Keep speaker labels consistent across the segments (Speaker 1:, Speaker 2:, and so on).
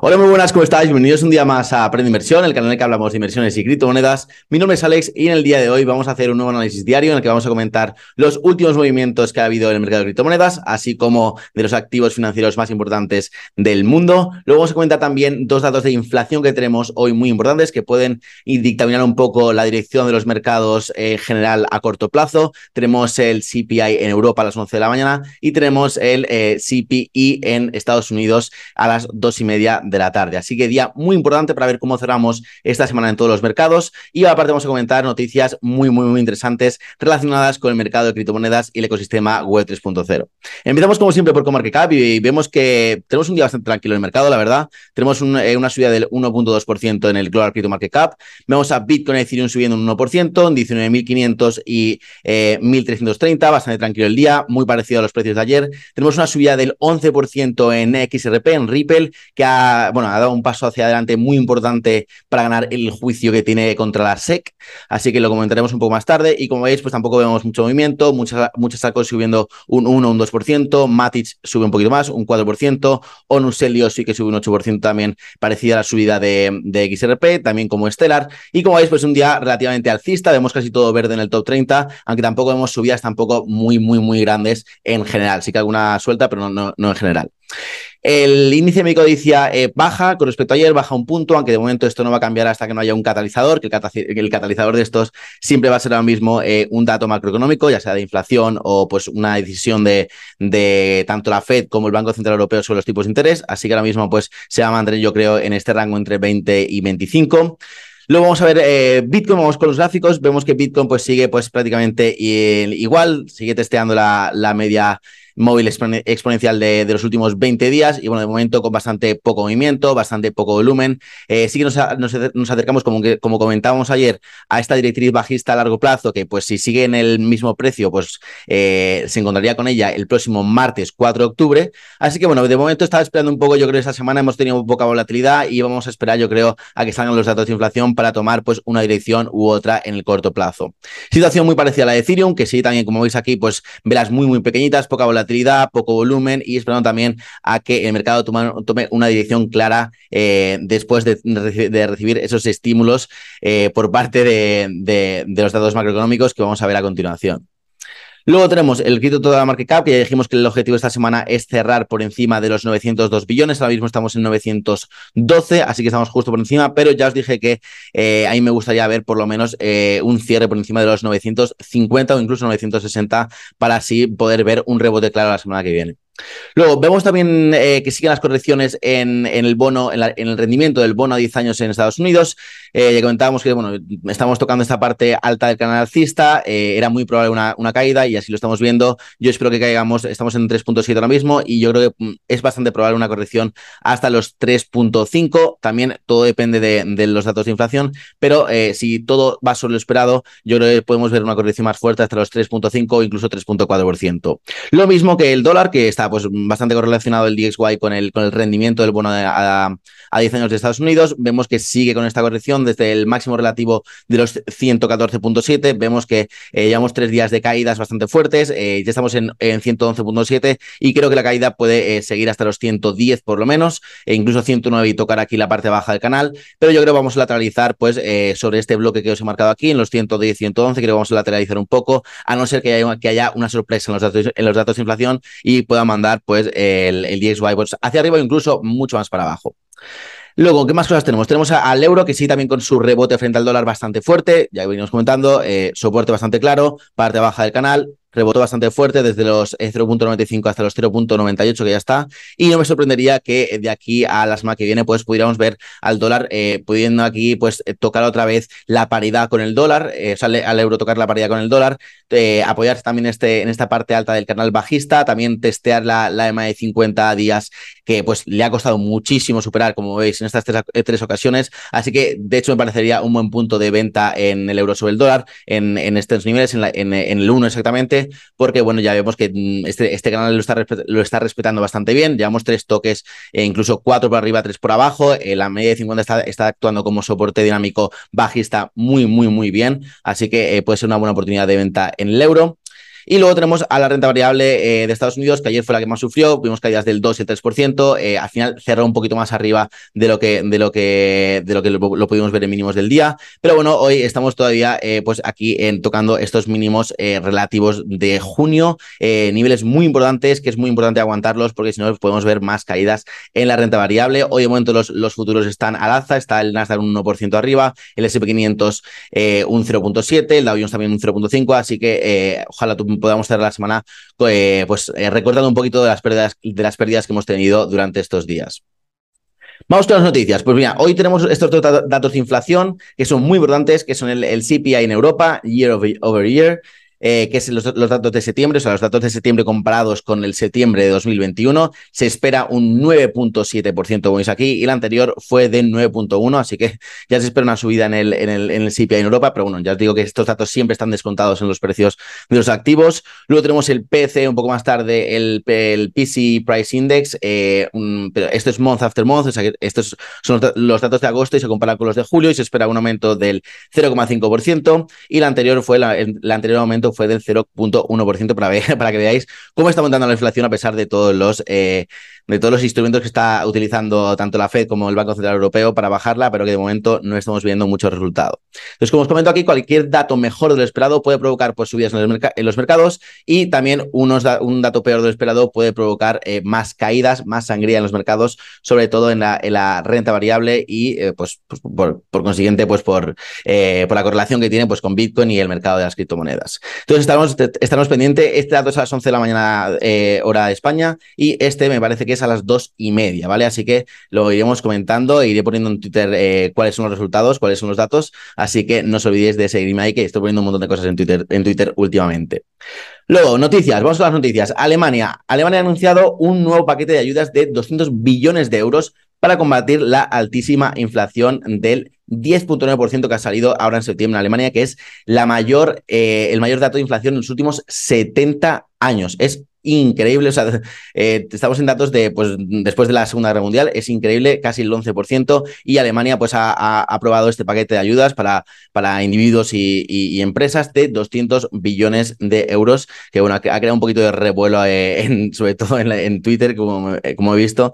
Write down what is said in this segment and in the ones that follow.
Speaker 1: Hola, muy buenas, ¿cómo estáis? Bienvenidos un día más a Aprende Inversión, el canal en el que hablamos de inversiones y criptomonedas. Mi nombre es Alex y en el día de hoy vamos a hacer un nuevo análisis diario en el que vamos a comentar los últimos movimientos que ha habido en el mercado de criptomonedas, así como de los activos financieros más importantes del mundo. Luego vamos a comentar también dos datos de inflación que tenemos hoy muy importantes que pueden dictaminar un poco la dirección de los mercados en general a corto plazo. Tenemos el CPI en Europa a las 11 de la mañana y tenemos el eh, CPI en Estados Unidos a las 2 y media de la tarde. Así que día muy importante para ver cómo cerramos esta semana en todos los mercados. Y aparte vamos a comentar noticias muy, muy, muy interesantes relacionadas con el mercado de criptomonedas y el ecosistema Web 3.0. Empezamos como siempre por CoMarketCap y vemos que tenemos un día bastante tranquilo en el mercado, la verdad. Tenemos eh, una subida del 1.2% en el Global Crypto Market Cap. Vemos a Bitcoin y Ethereum subiendo un 1%, en 19.500 y 1.330, eh, bastante tranquilo el día, muy parecido a los precios de ayer. Tenemos una subida del 11% en XRP, en Ripple, que ha bueno, ha dado un paso hacia adelante muy importante para ganar el juicio que tiene contra la SEC, así que lo comentaremos un poco más tarde. Y como veis, pues tampoco vemos mucho movimiento, muchas, muchas sacos subiendo un 1, un 2%, Matic sube un poquito más, un 4%, Onus Helios sí que sube un 8% también, parecida a la subida de, XRP, también como Stellar. Y como veis, pues un día relativamente alcista, vemos casi todo verde en el top 30, aunque tampoco vemos subidas tampoco muy, muy, muy grandes en general. Sí que alguna suelta, pero no, no en general. El índice de mi codicia eh, baja con respecto a ayer, baja un punto, aunque de momento esto no va a cambiar hasta que no haya un catalizador, que el, catalizador de estos siempre va a ser ahora mismo eh, un dato macroeconómico, ya sea de inflación o pues una decisión de, de, tanto la Fed como el Banco Central Europeo sobre los tipos de interés. Así que ahora mismo pues se va a mantener, yo creo, en este rango entre 20 y 25. Luego vamos a ver eh, Bitcoin, vamos con los gráficos, vemos que Bitcoin pues sigue pues prácticamente igual, sigue testeando la, la media móvil exponencial de, los últimos 20 días y bueno, de momento con bastante poco movimiento, bastante poco volumen. Eh, sí que nos, nos, acercamos, como, que, como comentábamos ayer, a esta directriz bajista a largo plazo, que pues si sigue en el mismo precio, pues eh, se encontraría con ella el próximo martes 4 de octubre. Así que bueno, de momento estaba esperando un poco, yo creo, esta semana hemos tenido poca volatilidad y vamos a esperar, yo creo, a que salgan los datos de inflación para tomar pues una dirección u otra en el corto plazo. Situación muy parecida a la de Ethereum, que sí, también como veis aquí, pues velas muy, muy pequeñitas, poca volatilidad poco volumen y esperando también a que el mercado tome, una dirección clara eh, después de, recibir esos estímulos eh, por parte de los datos macroeconómicos que vamos a ver a continuación. Luego tenemos el crédito toda la market cap, que ya dijimos que el objetivo esta semana es cerrar por encima de los 902 billones. Ahora mismo estamos en 912, así que estamos justo por encima, pero ya os dije que eh, a mí me gustaría ver por lo menos eh, un cierre por encima de los 950 o incluso 960 para así poder ver un rebote claro la semana que viene. Luego, vemos también eh, que siguen las correcciones en, el bono, en, el rendimiento del bono a 10 años en Estados Unidos. Eh, ya comentábamos que, bueno, estamos tocando esta parte alta del canal alcista, eh, era muy probable una, una, caída y así lo estamos viendo. Yo espero que caigamos, estamos en 3.7 ahora mismo y yo creo que mm, es bastante probable una corrección hasta los 3.5. También todo depende de, los datos de inflación, pero si todo va sobre lo esperado, yo creo que podemos ver una corrección más fuerte hasta los 3.5 o incluso 3.4%. Lo mismo que el dólar, que está pues bastante correlacionado el DXY con el, con el rendimiento del bono a, 10 años de Estados Unidos. Vemos que sigue con esta corrección desde el máximo relativo de los 114.7. Vemos que eh, llevamos tres días de caídas bastante fuertes. Eh, ya estamos en, en 111.7 y creo que la caída puede eh, seguir hasta los 110 por lo menos, e incluso 109 y tocar aquí la parte baja del canal. Pero yo creo que vamos a lateralizar pues sobre este bloque que os he marcado aquí, en los 110 111. Creo que vamos a lateralizar un poco, a no ser que haya, que haya una sorpresa en los datos, en los datos de inflación y pueda mandar pues el, el DXY pues, hacia arriba o incluso mucho más para abajo. Luego, ¿qué más cosas tenemos? Tenemos al euro, que sí, también con su rebote frente al dólar bastante fuerte, ya venimos comentando, eh, soporte bastante claro, parte baja del canal, rebotó bastante fuerte desde los 0.95 eh, hasta los 0.98 que ya está. Y no me sorprendería que de aquí a la semana que viene pues pudiéramos ver al dólar eh, pudiendo aquí pues eh, tocar otra vez la paridad con el dólar sale al euro tocar la paridad con el dólar apoyarse también este, en esta parte alta del canal bajista también testear la, la EMA de 50 días que pues le ha costado muchísimo superar como veis en estas tres, ocasiones. Así que de hecho me parecería un buen punto de venta en el euro sobre el dólar en, en estos niveles en, en el 1 exactamente porque bueno, ya vemos que mm, este, este canal lo está, lo está respetando bastante bien. Llevamos tres toques, e incluso cuatro por arriba, tres por abajo. Eh, la media de 50 está, está, actuando como soporte dinámico bajista muy, muy, muy bien. Así que eh, puede ser una buena oportunidad de venta en el euro. Y luego tenemos a la renta variable eh, de Estados Unidos, que ayer fue la que más sufrió, vimos caídas del 2 y el 3%, eh, al final cerró un poquito más arriba de lo que, de lo que, de lo, que lo, pudimos ver en mínimos del día, pero bueno, hoy estamos todavía eh, pues aquí tocando estos mínimos relativos de junio, niveles muy importantes, que es muy importante aguantarlos porque si no podemos ver más caídas en la renta variable. Hoy de momento los, los futuros están al alza, está el Nasdaq un 1% arriba, el SP500 un 0.7, el Dow Jones también un 0.5, así que ojalá podamos cerrar la semana eh, pues eh, recordando un poquito de las pérdidas de las pérdidas que hemos tenido durante estos días. Vamos con las noticias. Pues mira, hoy tenemos estos datos de inflación que son muy importantes, que son el, el CPI en Europa, year over year, eh, que es los, datos de septiembre, o sea, los datos de septiembre comparados con el septiembre de 2021, se espera un 9.7%, como veis aquí, y el anterior fue de 9.1%, así que ya se espera una subida en el, en, el, en el CPI en Europa, pero bueno, ya os digo que estos datos siempre están descontados en los precios de los activos. Luego tenemos el PC un poco más tarde, el, el PC Price Index, eh, pero esto es month after month, o sea, que estos son los datos de agosto y se comparan con los de julio y se espera un aumento del 0,5%, y el anterior fue la, el anterior aumento fue del 0.1% para, para que veáis cómo está montando la inflación a pesar de todos los eh, de todos los instrumentos que está utilizando tanto la Fed como el Banco Central Europeo para bajarla, pero que de momento no estamos viendo mucho resultado. Entonces, como os comento aquí, cualquier dato mejor de lo esperado puede provocar pues, subidas en, los mercados y también unos un dato peor de lo esperado puede provocar eh, más caídas, más sangría en los mercados, sobre todo en la, en la renta variable y eh, pues, pues por, consiguiente pues por, eh, por la correlación que tiene pues, con Bitcoin y el mercado de las criptomonedas. Entonces, estamos, estamos pendientes. Este dato es a las 11 de la mañana hora de España y este me parece que a las dos y media, ¿vale? Así que lo iremos comentando e iré poniendo en Twitter eh, cuáles son los resultados, cuáles son los datos. Así que no os olvidéis de seguirme ahí, que estoy poniendo un montón de cosas en Twitter, en Twitter últimamente. Luego, noticias, vamos a las noticias. Alemania. Alemania ha anunciado un nuevo paquete de ayudas de 200 billones de euros para combatir la altísima inflación del 10.9% que ha salido ahora en septiembre en Alemania, que es la mayor, eh, el mayor dato de inflación en los últimos 70 años. Es increíble. O sea, eh, estamos en datos de, pues, después de la Segunda Guerra Mundial, es increíble, casi el 11%, y Alemania, pues, ha, aprobado este paquete de ayudas para, para individuos y, empresas de 200 billones de euros, que, bueno, ha, creado un poquito de revuelo, eh, en, sobre todo en, Twitter, como, eh, como he visto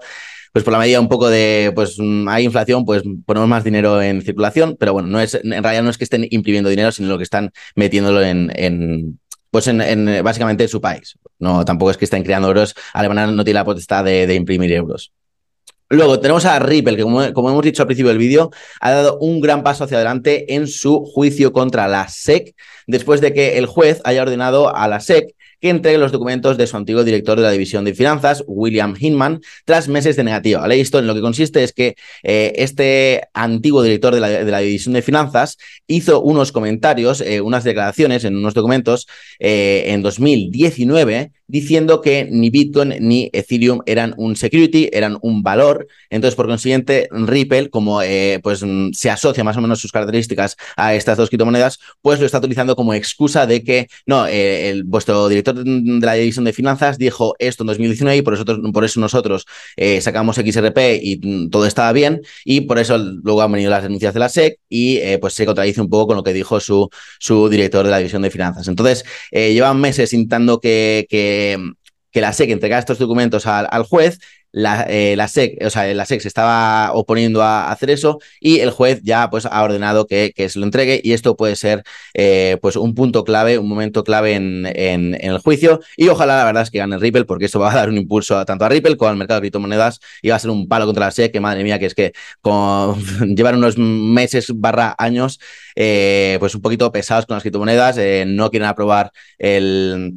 Speaker 1: pues por la medida un poco de, pues hay inflación, pues ponemos más dinero en circulación, pero bueno, no es, en realidad no es que estén imprimiendo dinero, sino lo que están metiéndolo en, en pues en, básicamente en su país. No, tampoco es que estén creando euros. Alemania no tiene la potestad de, imprimir euros. Luego tenemos a Ripple, que como, como, hemos dicho al principio del vídeo, ha dado un gran paso hacia adelante en su juicio contra la SEC, después de que el juez haya ordenado a la SEC que entregue los documentos de su antiguo director de la División de Finanzas, William Hinman, tras meses de negativa. ¿vale? Esto en lo que consiste es que eh, este antiguo director de la, División de Finanzas hizo unos comentarios, eh, unas declaraciones en unos documentos eh, en 2019 diciendo que ni Bitcoin ni Ethereum eran un security, eran un valor. Entonces, por consiguiente, Ripple, como eh, pues, mm, se asocia más o menos sus características a estas dos criptomonedas, pues lo está utilizando como excusa de que, no, eh, vuestro director de la división de finanzas dijo esto en 2019 y por eso, por eso nosotros eh, sacamos XRP y mm, todo estaba bien y por eso luego han venido las denuncias de la SEC y pues se contradice un poco con lo que dijo su, su director de la división de finanzas. Entonces, llevan meses intentando que, la SEC entregara estos documentos al, juez, la, eh, la, SEC, o sea, la SEC se estaba oponiendo a hacer eso y el juez ya pues ha ordenado que, se lo entregue y esto puede ser eh, pues un punto clave, un momento clave en, el juicio y ojalá la verdad es que gane Ripple porque esto va a dar un impulso tanto a Ripple como al mercado de criptomonedas y va a ser un palo contra la SEC que madre mía que es que con, llevar unos meses barra años eh, pues un poquito pesados con las criptomonedas, no quieren aprobar el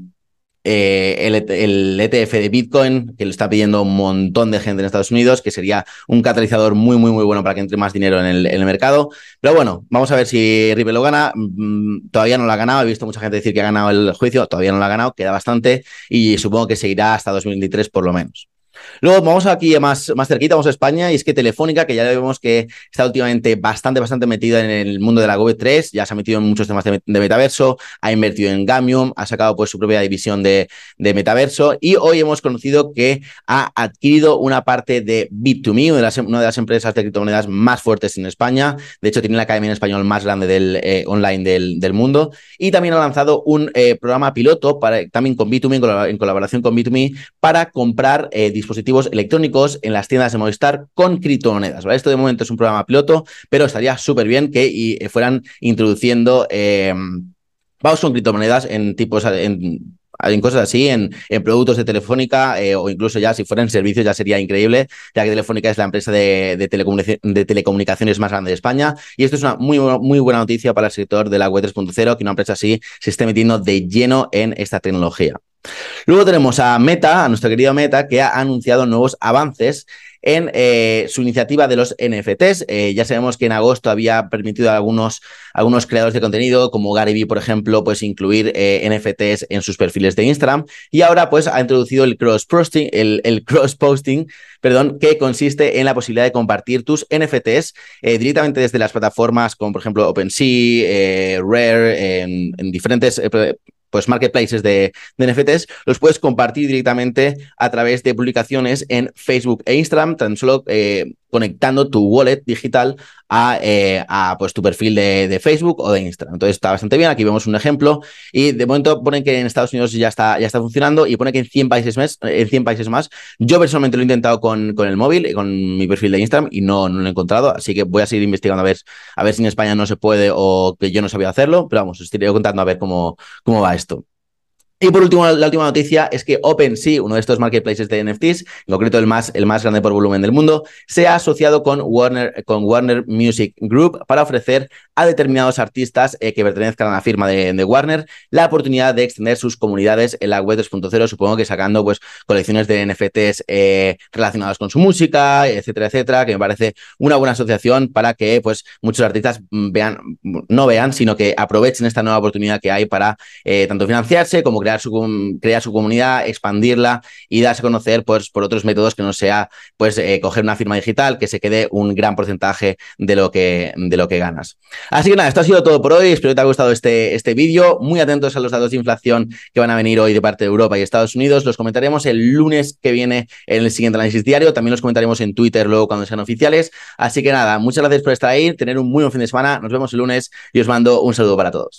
Speaker 1: eh, el, ETF e de Bitcoin, que lo está pidiendo un montón de gente en Estados Unidos, que sería un catalizador muy, muy, muy bueno para que entre más dinero en el, mercado. Pero bueno, vamos a ver si Ripple lo gana. Mm, todavía no lo ha ganado. He visto mucha gente decir que ha ganado el juicio. Todavía no lo ha ganado. Queda bastante. Y supongo que seguirá hasta 2023 por lo menos. Luego vamos aquí más, más cerquita, vamos a España, y es que Telefónica, que ya vemos que está últimamente bastante, bastante metida en el mundo de la Web3, ya se ha metido en muchos temas de, metaverso, ha invertido en Gamium, ha sacado pues su propia división de, de, metaverso, y hoy hemos conocido que ha adquirido una parte de Bit2Me, una de las, una de las empresas de criptomonedas más fuertes en España, de hecho tiene la academia en español más grande del, eh, online del, del, mundo, y también ha lanzado un eh, programa piloto para, también con Bit2Me, en colaboración con Bit2Me, para comprar eh, dispositivos electrónicos en las tiendas de Movistar con criptomonedas. Esto de momento es un programa piloto, pero estaría súper bien que eh, fueran introduciendo eh, con criptomonedas en tipos en, cosas así, en, productos de Telefónica eh, o incluso ya si fueran servicios ya sería increíble, ya que Telefónica es la empresa de, de, de, telecomunicaciones más grande de España y esto es una muy, muy buena noticia para el sector de la web 3.0, que una empresa así se esté metiendo de lleno en esta tecnología. Luego tenemos a Meta, a nuestro querido Meta, que ha anunciado nuevos avances en eh, su iniciativa de los NFTs. Eh, ya sabemos que en agosto había permitido a algunos, algunos creadores de contenido, como Gary Vee, por ejemplo, pues incluir eh, NFTs en sus perfiles de Instagram. Y ahora, pues, ha introducido el cross-posting, el, cross-posting, perdón, que consiste en la posibilidad de compartir tus NFTs directamente desde las plataformas como, por ejemplo, OpenSea, Rare, en, en diferentes pues marketplaces de, NFTs, los puedes compartir directamente a través de publicaciones en Facebook e Instagram, tan solo eh, conectando tu wallet digital a, eh, a pues, tu perfil de, Facebook o de Instagram. Entonces está bastante bien. Aquí vemos un ejemplo y de momento ponen que en Estados Unidos ya está, ya está funcionando y pone que en 100 países más. En 100 países más. Yo personalmente lo he intentado con, con el móvil, y con mi perfil de Instagram y no, no lo he encontrado. Así que voy a seguir investigando a ver, a ver si en España no se puede o que yo no sabía hacerlo. Pero vamos, os estaré contando a ver cómo, cómo va esto. Y por último, la última noticia es que OpenSea, uno de estos marketplaces de NFTs, en concreto el más, el más grande por volumen del mundo, se ha asociado con Warner, con Warner Music Group para ofrecer a determinados artistas eh, que pertenezcan a la firma de, Warner la oportunidad de extender sus comunidades en la web 2.0, supongo que sacando pues colecciones de NFTs eh, relacionadas con su música, etcétera, etcétera, que me parece una buena asociación para que pues muchos artistas vean, no vean, sino que aprovechen esta nueva oportunidad que hay para eh, tanto financiarse como crear su, crear su comunidad, expandirla y darse a conocer pues, por otros métodos que no sea pues, eh, coger una firma digital, que se quede un gran porcentaje de lo que, de lo que ganas. Así que nada, esto ha sido todo por hoy. Espero que te haya gustado este, este vídeo. Muy atentos a los datos de inflación que van a venir hoy de parte de Europa y Estados Unidos. Los comentaremos el lunes que viene en el siguiente análisis diario. También los comentaremos en Twitter luego cuando sean oficiales. Así que nada, muchas gracias por estar ahí, tener un muy buen fin de semana. Nos vemos el lunes y os mando un saludo para todos.